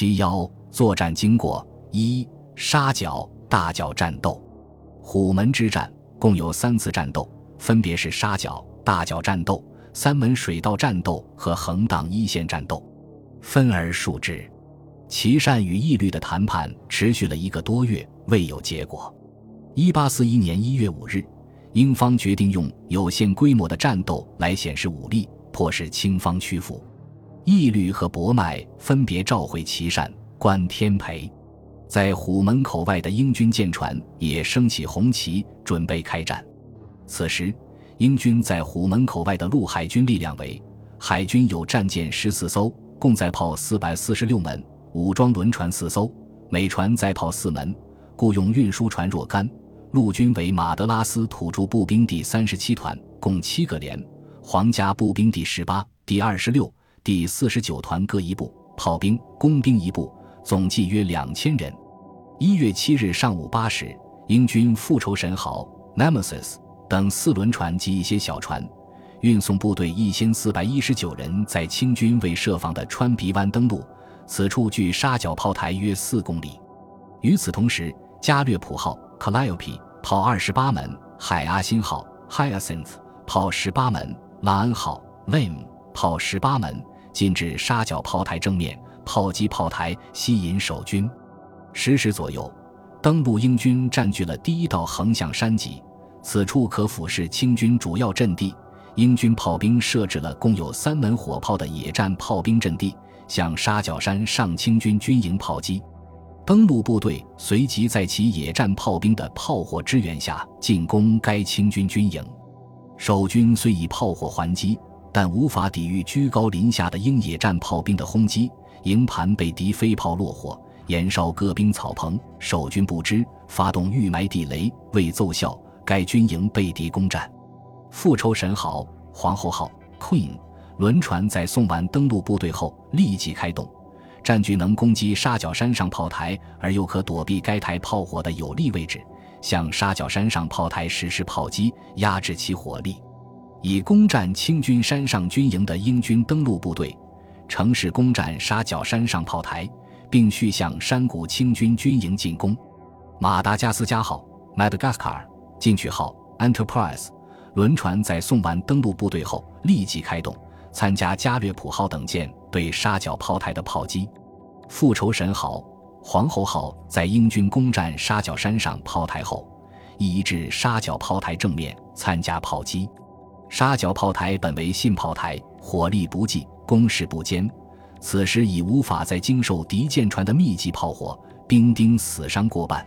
七幺作战经过一沙角大角战斗，虎门之战共有三次战斗，分别是沙角大角战斗、三门水道战斗和横荡一线战斗，分而述之。琦善与义律的谈判持续了一个多月，未有结果。一八四一年一月五日，英方决定用有限规模的战斗来显示武力，迫使清方屈服。义律和博迈分别召回齐善、关天培，在虎门口外的英军舰船也升起红旗，准备开战。此时，英军在虎门口外的陆海军力量为：海军有战舰十四艘，共载炮四百四十六门。武装轮船四艘，每船载炮四门，雇用运输船若干。陆军为马德拉斯土著步兵第三十七团，共七个连；皇家步兵第十八、第二十六、第四十九团各一部，炮兵、工兵一部，总计约两千人。一月七日上午八时，英军复仇神号 （Nemesis） 等四轮船及一些小船，运送部队一千四百一十九人，在清军未设防的川鼻湾登陆。此处距沙角炮台约四公里。与此同时，加略普号 （Calliope） 炮二十八门，海阿新号 （Hyacinth） 炮十八门，拉恩号 （Lame） 炮十八门，进至沙角炮台正面，炮击炮台，吸引守军。十时左右，登陆英军占据了第一道横向山脊，此处可俯视清军主要阵地。英军炮兵设置了共有三门火炮的野战炮兵阵地。向沙角山上清军军营炮击，登陆部队随即在其野战炮兵的炮火支援下进攻该清军军营。守军虽以炮火还击，但无法抵御居高临下的英野战炮兵的轰击，营盘被敌飞炮落火，燃烧各兵草棚。守军不知，发动预埋地雷，未奏效，该军营被敌攻占。复仇神号、皇后号 （Queen）。轮船在送完登陆部队后立即开动，占据能攻击沙角山上炮台而又可躲避该台炮火的有利位置，向沙角山上炮台实施炮击，压制其火力。以攻占清军山上军营的英军登陆部队，乘势攻占沙角山上炮台，并续向山谷清军军营进攻。马达加斯加号 （Madagascar）、进取号 （Enterprise） 轮船在送完登陆部队后立即开动。参加加略普号等舰对沙角炮台的炮击，复仇神号、皇后号在英军攻占沙角山上炮台后，移至沙角炮台正面参加炮击。沙角炮台本为信炮台，火力不济，攻势不坚，此时已无法再经受敌舰船的密集炮火，兵丁死伤过半。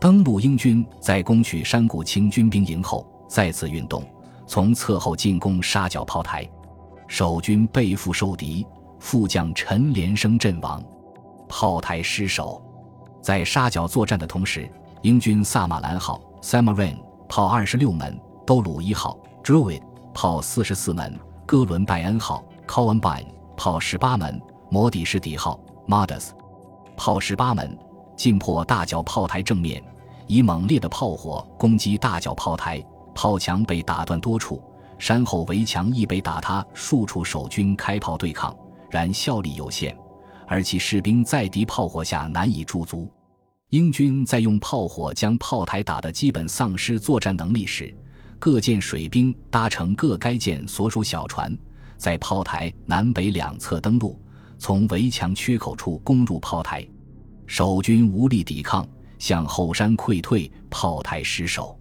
登陆英军在攻取山谷清军兵营后，再次运动，从侧后进攻沙角炮台。守军背负受敌，副将陈连生阵亡，炮台失守。在沙角作战的同时，英军萨马兰号 （Samarin） 炮二十六门，兜鲁一号 （Druid） 炮四十四门，哥伦拜恩号 （Columbine） 炮十八门，摩底士底号 （Modus） 炮十八门，进破大角炮台正面，以猛烈的炮火攻击大角炮台，炮墙被打断多处。山后围墙亦被打塌，数处守军开炮对抗，然效力有限，而其士兵在敌炮火下难以驻足。英军在用炮火将炮台打得基本丧失作战能力时，各舰水兵搭乘各该舰所属小船，在炮台南北两侧登陆，从围墙缺口处攻入炮台。守军无力抵抗，向后山溃退，炮台失守。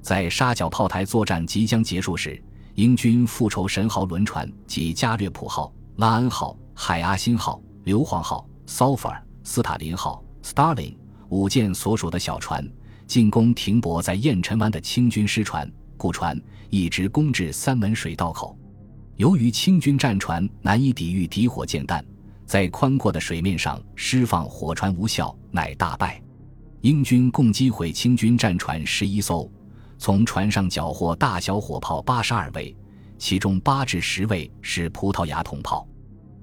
在沙角炮台作战即将结束时，英军复仇神号轮船及加略普号、拉恩号、海阿新号、硫磺号、s o f a r、斯塔林号、Starling 五舰所属的小船进攻停泊在燕尘湾的清军师船、故船，一直攻至三门水道口。由于清军战船难以抵御敌火箭弹，在宽阔的水面上释放火船无效，乃大败。英军共击毁清军战船十一艘。从船上缴获大小火炮八十二位，其中八至十位是葡萄牙铜炮。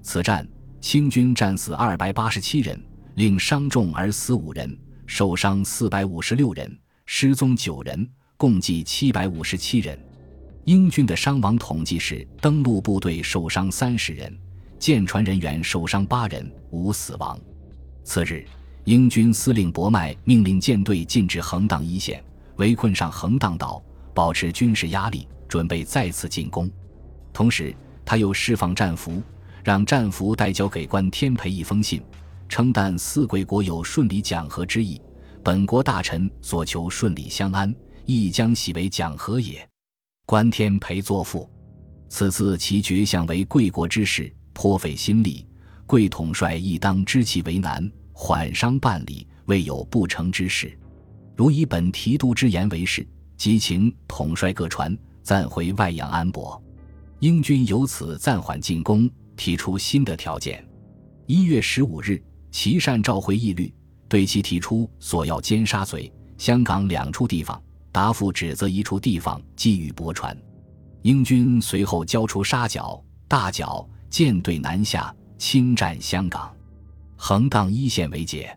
此战，清军战死二百八十七人，另伤重而死五人，受伤四百五十六人，失踪九人，共计七百五十七人。英军的伤亡统计是：登陆部队受伤三十人，舰船人员受伤八人，无死亡。次日，英军司令博麦命令舰队进至横荡一线，围困上横荡岛，保持军事压力，准备再次进攻。同时，他又释放战俘，让战俘代交给关天培一封信，称但四贵国有顺理讲和之意，本国大臣所求顺理相安，亦将喜为讲和也。关天培作赋。此次其决相为贵国之事，颇费心力。贵统帅亦当知其为难，缓商办理，未有不成之事。如以本提督之言为是，即请统帅各船暂回外洋安泊。英军由此暂缓进攻，提出新的条件。一月十五日，琦善召回义律，对其提出索要尖沙咀、香港两处地方，答复指责一处地方寄予驳船。英军随后交出沙角、大角舰队南下，侵占香港，横荡一线为界。